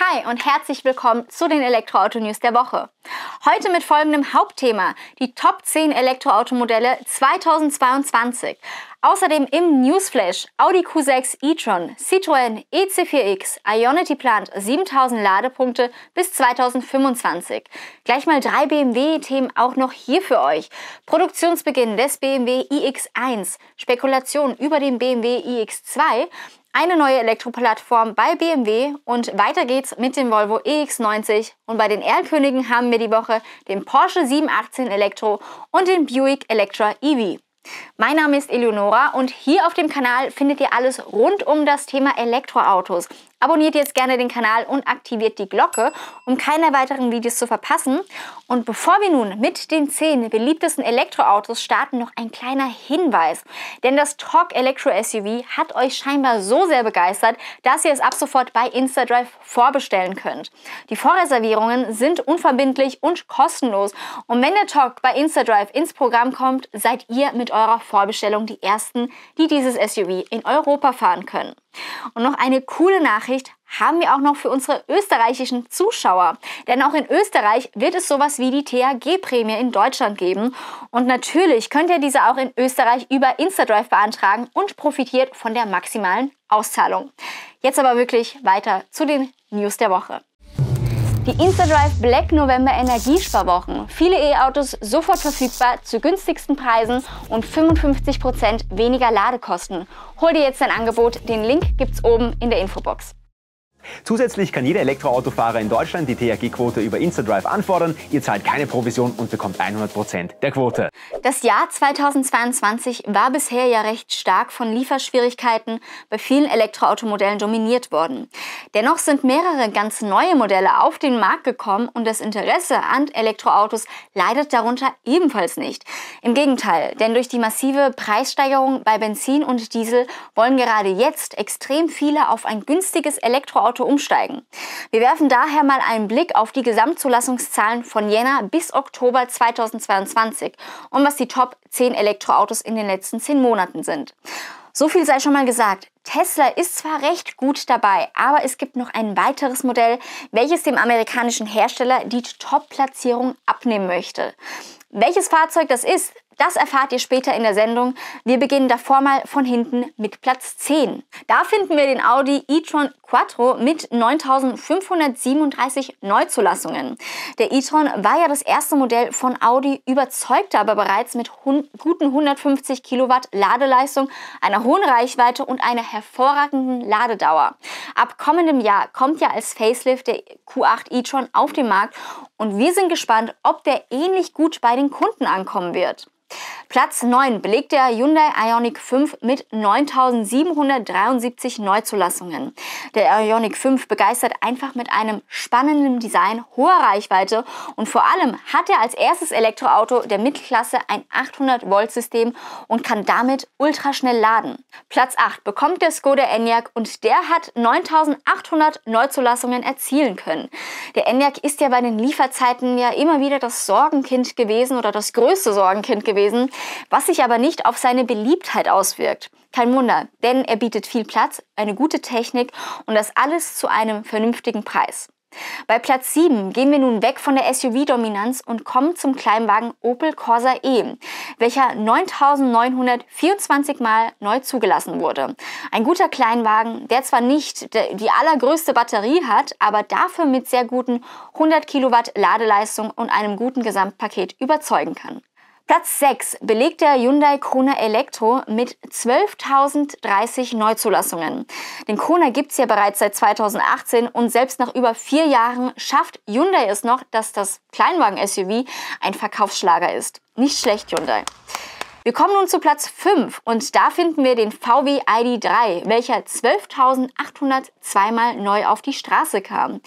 Hi und herzlich willkommen zu den Elektroauto-News der Woche. Heute mit folgendem Hauptthema, die Top 10 Elektroautomodelle 2022. Außerdem im Newsflash Audi Q6 e-tron, Citroën EC4X, Ionity plant 7000 Ladepunkte bis 2025. Gleich mal drei BMW-Themen auch noch hier für euch. Produktionsbeginn des BMW iX1, Spekulation über den BMW iX2 eine neue Elektroplattform bei BMW und weiter geht's mit dem Volvo EX90 und bei den Erlkönigen haben wir die Woche den Porsche 718 Elektro und den Buick Electra EV. Mein Name ist Eleonora und hier auf dem Kanal findet ihr alles rund um das Thema Elektroautos. Abonniert jetzt gerne den Kanal und aktiviert die Glocke, um keine weiteren Videos zu verpassen. Und bevor wir nun mit den 10 beliebtesten Elektroautos starten, noch ein kleiner Hinweis. Denn das Talk Electro SUV hat euch scheinbar so sehr begeistert, dass ihr es ab sofort bei InstaDrive vorbestellen könnt. Die Vorreservierungen sind unverbindlich und kostenlos. Und wenn der Talk bei InstaDrive ins Programm kommt, seid ihr mit eurer Vorbestellung die Ersten, die dieses SUV in Europa fahren können. Und noch eine coole Nachricht haben wir auch noch für unsere österreichischen Zuschauer. Denn auch in Österreich wird es sowas wie die THG-Prämie in Deutschland geben. Und natürlich könnt ihr diese auch in Österreich über Instadrive beantragen und profitiert von der maximalen Auszahlung. Jetzt aber wirklich weiter zu den News der Woche. Die InstaDrive Black November Energiesparwochen. Viele E-Autos sofort verfügbar zu günstigsten Preisen und 55% weniger Ladekosten. Hol dir jetzt dein Angebot. Den Link gibt's oben in der Infobox. Zusätzlich kann jeder Elektroautofahrer in Deutschland die THG-Quote über InstaDrive anfordern. Ihr zahlt keine Provision und bekommt 100% der Quote. Das Jahr 2022 war bisher ja recht stark von Lieferschwierigkeiten bei vielen Elektroautomodellen dominiert worden. Dennoch sind mehrere ganz neue Modelle auf den Markt gekommen und das Interesse an Elektroautos leidet darunter ebenfalls nicht. Im Gegenteil, denn durch die massive Preissteigerung bei Benzin und Diesel wollen gerade jetzt extrem viele auf ein günstiges Elektroauto Auto umsteigen. Wir werfen daher mal einen Blick auf die Gesamtzulassungszahlen von Jänner bis Oktober 2022 und was die Top 10 Elektroautos in den letzten 10 Monaten sind. So viel sei schon mal gesagt. Tesla ist zwar recht gut dabei, aber es gibt noch ein weiteres Modell, welches dem amerikanischen Hersteller die Top-Platzierung abnehmen möchte. Welches Fahrzeug das ist, das erfahrt ihr später in der Sendung. Wir beginnen davor mal von hinten mit Platz 10. Da finden wir den Audi e-tron Quattro mit 9537 Neuzulassungen. Der e-tron war ja das erste Modell von Audi, überzeugte aber bereits mit guten 150 Kilowatt Ladeleistung, einer hohen Reichweite und einer hervorragenden Ladedauer. Ab kommendem Jahr kommt ja als Facelift der Q8 e-tron auf den Markt und wir sind gespannt, ob der ähnlich gut bei den Kunden ankommen wird. Platz 9 belegt der Hyundai Ioniq 5 mit 9773 Neuzulassungen. Der Ioniq 5 begeistert einfach mit einem spannenden Design, hoher Reichweite und vor allem hat er als erstes Elektroauto der Mittelklasse ein 800 Volt System und kann damit ultraschnell laden. Platz 8 bekommt der Skoda Enyaq und der hat 9800 Neuzulassungen erzielen können. Der Enyaq ist ja bei den Lieferzeiten ja immer wieder das Sorgenkind gewesen oder das größte Sorgenkind gewesen was sich aber nicht auf seine Beliebtheit auswirkt. Kein Wunder, denn er bietet viel Platz, eine gute Technik und das alles zu einem vernünftigen Preis. Bei Platz 7 gehen wir nun weg von der SUV-Dominanz und kommen zum Kleinwagen Opel Corsa E, welcher 9924 Mal neu zugelassen wurde. Ein guter Kleinwagen, der zwar nicht die allergrößte Batterie hat, aber dafür mit sehr guten 100 Kilowatt Ladeleistung und einem guten Gesamtpaket überzeugen kann. Platz 6 belegt der Hyundai Kona Elektro mit 12.030 Neuzulassungen. Den Kona gibt es ja bereits seit 2018 und selbst nach über vier Jahren schafft Hyundai es noch, dass das Kleinwagen-SUV ein Verkaufsschlager ist. Nicht schlecht, Hyundai. Wir kommen nun zu Platz 5 und da finden wir den VW ID3, welcher 12.802 Mal neu auf die Straße kam.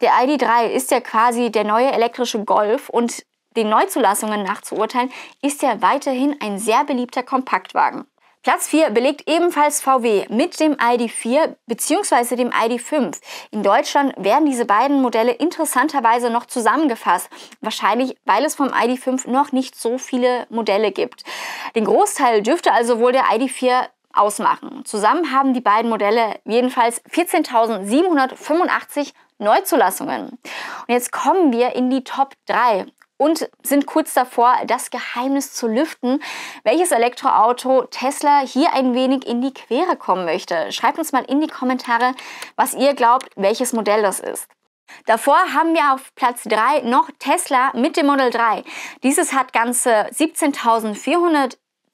Der ID3 ist ja quasi der neue elektrische Golf und den Neuzulassungen nach zu urteilen, ist er weiterhin ein sehr beliebter Kompaktwagen. Platz 4 belegt ebenfalls VW mit dem ID4 bzw. dem ID5. In Deutschland werden diese beiden Modelle interessanterweise noch zusammengefasst. Wahrscheinlich, weil es vom ID5 noch nicht so viele Modelle gibt. Den Großteil dürfte also wohl der ID4 ausmachen. Zusammen haben die beiden Modelle jedenfalls 14.785 Neuzulassungen. Und jetzt kommen wir in die Top 3 und sind kurz davor, das Geheimnis zu lüften, welches Elektroauto Tesla hier ein wenig in die Quere kommen möchte. Schreibt uns mal in die Kommentare, was ihr glaubt, welches Modell das ist. Davor haben wir auf Platz 3 noch Tesla mit dem Model 3. Dieses hat ganze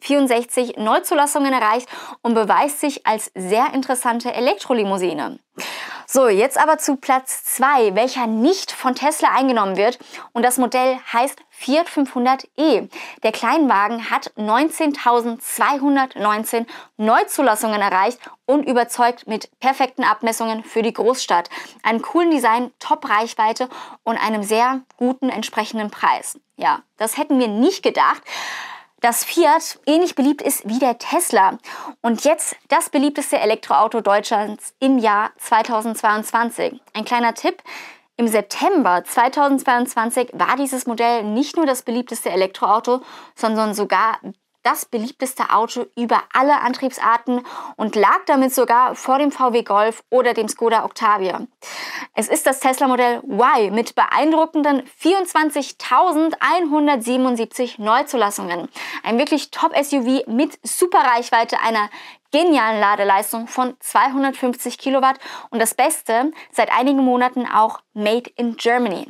17.464 Neuzulassungen erreicht und beweist sich als sehr interessante Elektrolimousine. So, jetzt aber zu Platz 2, welcher nicht von Tesla eingenommen wird. Und das Modell heißt Fiat 500e. Der Kleinwagen hat 19.219 Neuzulassungen erreicht und überzeugt mit perfekten Abmessungen für die Großstadt, einem coolen Design, Top-Reichweite und einem sehr guten entsprechenden Preis. Ja, das hätten wir nicht gedacht dass Fiat ähnlich beliebt ist wie der Tesla. Und jetzt das beliebteste Elektroauto Deutschlands im Jahr 2022. Ein kleiner Tipp. Im September 2022 war dieses Modell nicht nur das beliebteste Elektroauto, sondern sogar das beliebteste Auto über alle Antriebsarten und lag damit sogar vor dem VW Golf oder dem Skoda Octavia. Es ist das Tesla Modell Y mit beeindruckenden 24.177 Neuzulassungen. Ein wirklich Top-SUV mit super Reichweite, einer genialen Ladeleistung von 250 Kilowatt und das Beste, seit einigen Monaten auch Made in Germany.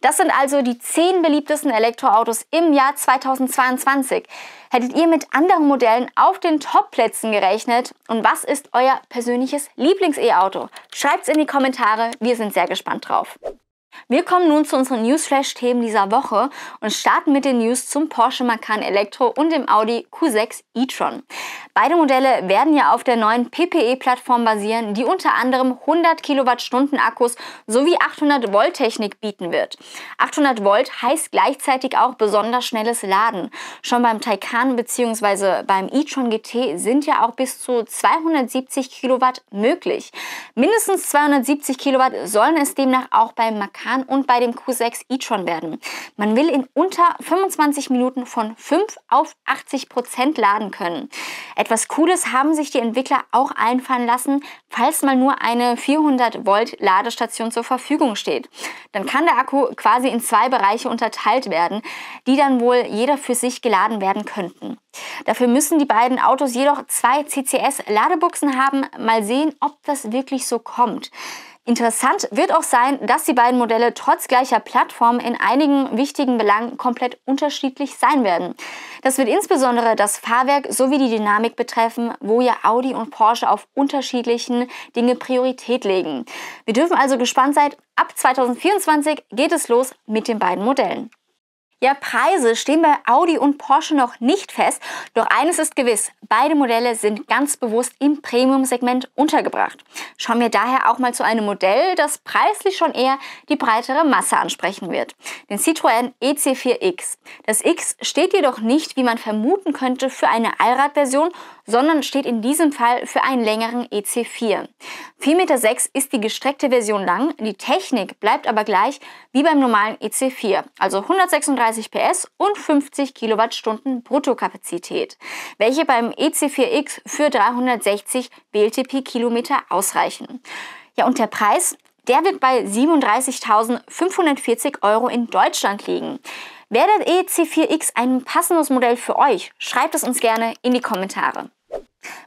Das sind also die 10 beliebtesten Elektroautos im Jahr 2022. Hättet ihr mit anderen Modellen auf den Top-Plätzen gerechnet? Und was ist euer persönliches Lieblings-E-Auto? Schreibt es in die Kommentare, wir sind sehr gespannt drauf. Wir kommen nun zu unseren Newsflash-Themen dieser Woche und starten mit den News zum Porsche Macan Elektro und dem Audi Q6 e-tron. Beide Modelle werden ja auf der neuen PPE-Plattform basieren, die unter anderem 100 Kilowattstunden Akkus sowie 800 Volt Technik bieten wird. 800 Volt heißt gleichzeitig auch besonders schnelles Laden. Schon beim Taycan bzw. beim e-tron GT sind ja auch bis zu 270 Kilowatt möglich. Mindestens 270 Kilowatt sollen es demnach auch beim Macan Macan und bei dem Q6 e-tron werden. Man will in unter 25 Minuten von 5 auf 80 Prozent laden können. Etwas Cooles haben sich die Entwickler auch einfallen lassen, falls mal nur eine 400 Volt Ladestation zur Verfügung steht. Dann kann der Akku quasi in zwei Bereiche unterteilt werden, die dann wohl jeder für sich geladen werden könnten. Dafür müssen die beiden Autos jedoch zwei CCS-Ladebuchsen haben. Mal sehen, ob das wirklich so kommt. Interessant wird auch sein, dass die beiden Modelle trotz gleicher Plattform in einigen wichtigen Belangen komplett unterschiedlich sein werden. Das wird insbesondere das Fahrwerk sowie die Dynamik betreffen, wo ja Audi und Porsche auf unterschiedlichen Dinge Priorität legen. Wir dürfen also gespannt sein. Ab 2024 geht es los mit den beiden Modellen. Ja, Preise stehen bei Audi und Porsche noch nicht fest, doch eines ist gewiss, beide Modelle sind ganz bewusst im Premium-Segment untergebracht. Schauen wir daher auch mal zu einem Modell, das preislich schon eher die breitere Masse ansprechen wird, den Citroën EC4X. Das X steht jedoch nicht, wie man vermuten könnte, für eine Allradversion, sondern steht in diesem Fall für einen längeren EC4. 4,6 Meter ist die gestreckte Version lang, die Technik bleibt aber gleich wie beim normalen EC4, also 136 PS und 50 Kilowattstunden Bruttokapazität, welche beim EC4X für 360 WLTP-Kilometer ausreichen. Ja, und der Preis, der wird bei 37.540 Euro in Deutschland liegen. Wäre der EC4X ein passendes Modell für euch? Schreibt es uns gerne in die Kommentare.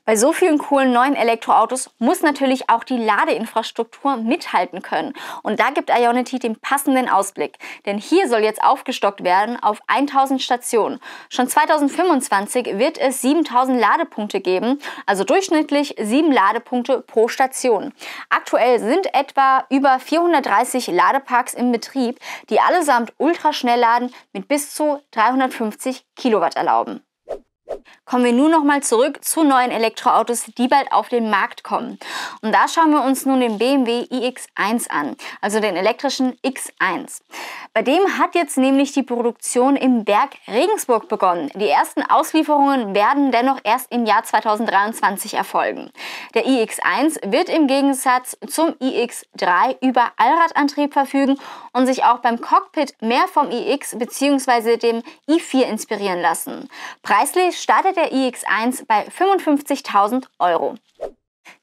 Bei so vielen coolen neuen Elektroautos muss natürlich auch die Ladeinfrastruktur mithalten können. Und da gibt Ionity den passenden Ausblick. Denn hier soll jetzt aufgestockt werden auf 1000 Stationen. Schon 2025 wird es 7000 Ladepunkte geben, also durchschnittlich 7 Ladepunkte pro Station. Aktuell sind etwa über 430 Ladeparks im Betrieb, die allesamt ultraschnell laden mit bis zu 350 Kilowatt erlauben. Kommen wir nun nochmal zurück zu neuen Elektroautos, die bald auf den Markt kommen. Und da schauen wir uns nun den BMW iX1 an, also den elektrischen X1. Bei dem hat jetzt nämlich die Produktion im Berg Regensburg begonnen. Die ersten Auslieferungen werden dennoch erst im Jahr 2023 erfolgen. Der iX1 wird im Gegensatz zum iX3 über Allradantrieb verfügen und sich auch beim Cockpit mehr vom iX bzw. dem i4 inspirieren lassen. Preislich startet der iX1 bei 55.000 Euro.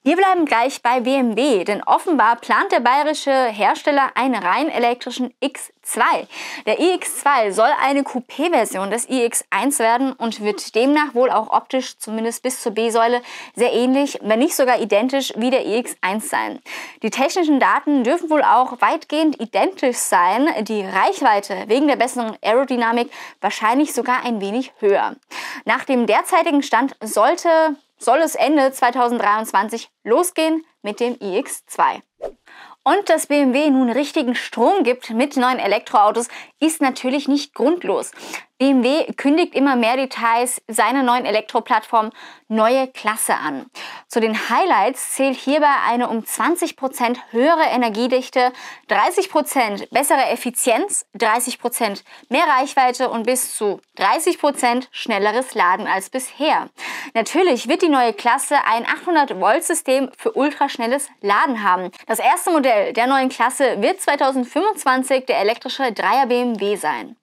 Wir bleiben gleich bei BMW, denn offenbar plant der bayerische Hersteller einen rein elektrischen X2. Der iX2 soll eine Coupé-Version des iX1 werden und wird demnach wohl auch optisch, zumindest bis zur B-Säule, sehr ähnlich, wenn nicht sogar identisch wie der iX1 sein. Die technischen Daten dürfen wohl auch weitgehend identisch sein, die Reichweite wegen der besseren Aerodynamik wahrscheinlich sogar ein wenig höher. Nach dem derzeitigen Stand sollte soll es Ende 2023 losgehen mit dem iX2. Und dass BMW nun richtigen Strom gibt mit neuen Elektroautos, ist natürlich nicht grundlos. BMW kündigt immer mehr Details seiner neuen Elektroplattform Neue Klasse an. Zu den Highlights zählt hierbei eine um 20% höhere Energiedichte, 30% bessere Effizienz, 30% mehr Reichweite und bis zu 30% schnelleres Laden als bisher. Natürlich wird die neue Klasse ein 800-Volt-System für ultraschnelles Laden haben. Das erste Modell der neuen Klasse wird 2025 der elektrische 3er BMW sein.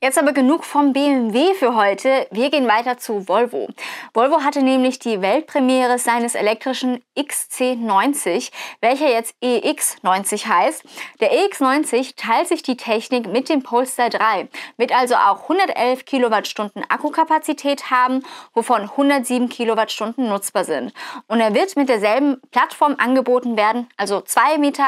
Jetzt aber genug vom BMW für heute. Wir gehen weiter zu Volvo. Volvo hatte nämlich die Weltpremiere seines elektrischen XC90, welcher jetzt EX90 heißt. Der EX90 teilt sich die Technik mit dem Polestar 3, wird also auch 111 Kilowattstunden Akkukapazität haben, wovon 107 Kilowattstunden nutzbar sind. Und er wird mit derselben Plattform angeboten werden, also 2,98 Meter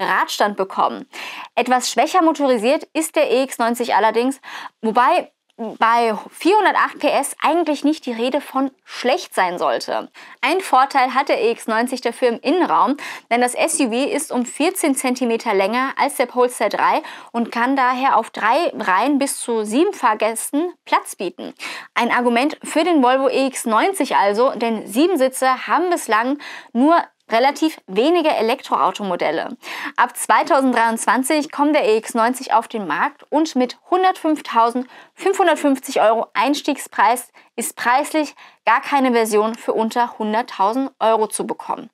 Radstand bekommen. Etwas schwächer motorisiert ist der EX90 allerdings, wobei bei 408 PS eigentlich nicht die Rede von schlecht sein sollte. Ein Vorteil hat der EX90 dafür im Innenraum, denn das SUV ist um 14 cm länger als der Polestar 3 und kann daher auf drei Reihen bis zu sieben Fahrgästen Platz bieten. Ein Argument für den Volvo EX90 also, denn sieben Sitze haben bislang nur relativ wenige Elektroautomodelle. Ab 2023 kommt der EX90 auf den Markt und mit 105.550 Euro Einstiegspreis ist preislich gar keine Version für unter 100.000 Euro zu bekommen.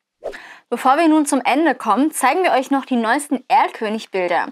Bevor wir nun zum Ende kommen, zeigen wir euch noch die neuesten Erlkönig-Bilder.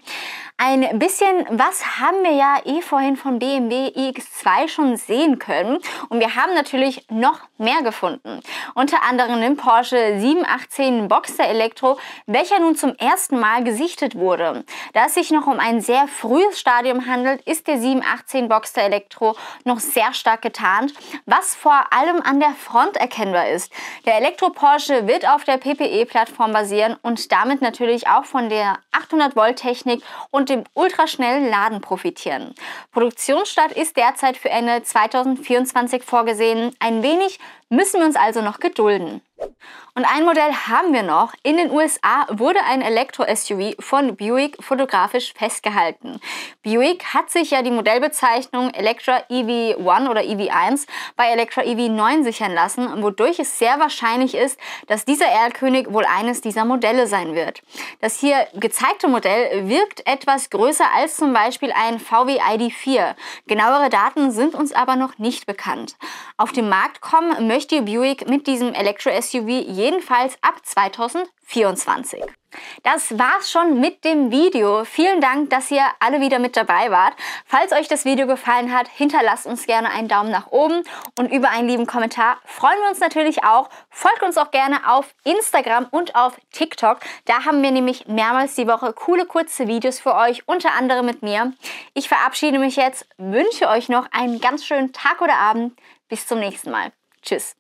Ein bisschen was haben wir ja eh vorhin von BMW iX2 schon sehen können und wir haben natürlich noch mehr gefunden. Unter anderem den Porsche 718 Boxster Elektro, welcher nun zum ersten Mal gesichtet wurde. Da es sich noch um ein sehr frühes Stadium handelt, ist der 718 Boxster Elektro noch sehr stark getarnt, was vor allem an der Front erkennbar ist. Der Elektro Porsche wird auf der PPE-Plattform basieren und damit natürlich auch von der 800 Volt Technik und und dem ultraschnellen Laden profitieren. Produktionsstart ist derzeit für Ende 2024 vorgesehen. Ein wenig müssen wir uns also noch gedulden. Und ein Modell haben wir noch. In den USA wurde ein Elektro-SUV von Buick fotografisch festgehalten. Buick hat sich ja die Modellbezeichnung Electra EV1 oder EV1 bei Electra EV9 sichern lassen, wodurch es sehr wahrscheinlich ist, dass dieser Erlkönig wohl eines dieser Modelle sein wird. Das hier gezeigte Modell wirkt etwas größer als zum Beispiel ein VW ID4. Genauere Daten sind uns aber noch nicht bekannt. Auf den Markt kommen möchte Buick mit diesem Elektro-SUV jedenfalls ab 2024. Das war's schon mit dem Video. Vielen Dank, dass ihr alle wieder mit dabei wart. Falls euch das Video gefallen hat, hinterlasst uns gerne einen Daumen nach oben und über einen lieben Kommentar freuen wir uns natürlich auch. Folgt uns auch gerne auf Instagram und auf TikTok. Da haben wir nämlich mehrmals die Woche coole kurze Videos für euch, unter anderem mit mir. Ich verabschiede mich jetzt, wünsche euch noch einen ganz schönen Tag oder Abend. Bis zum nächsten Mal. Tschüss.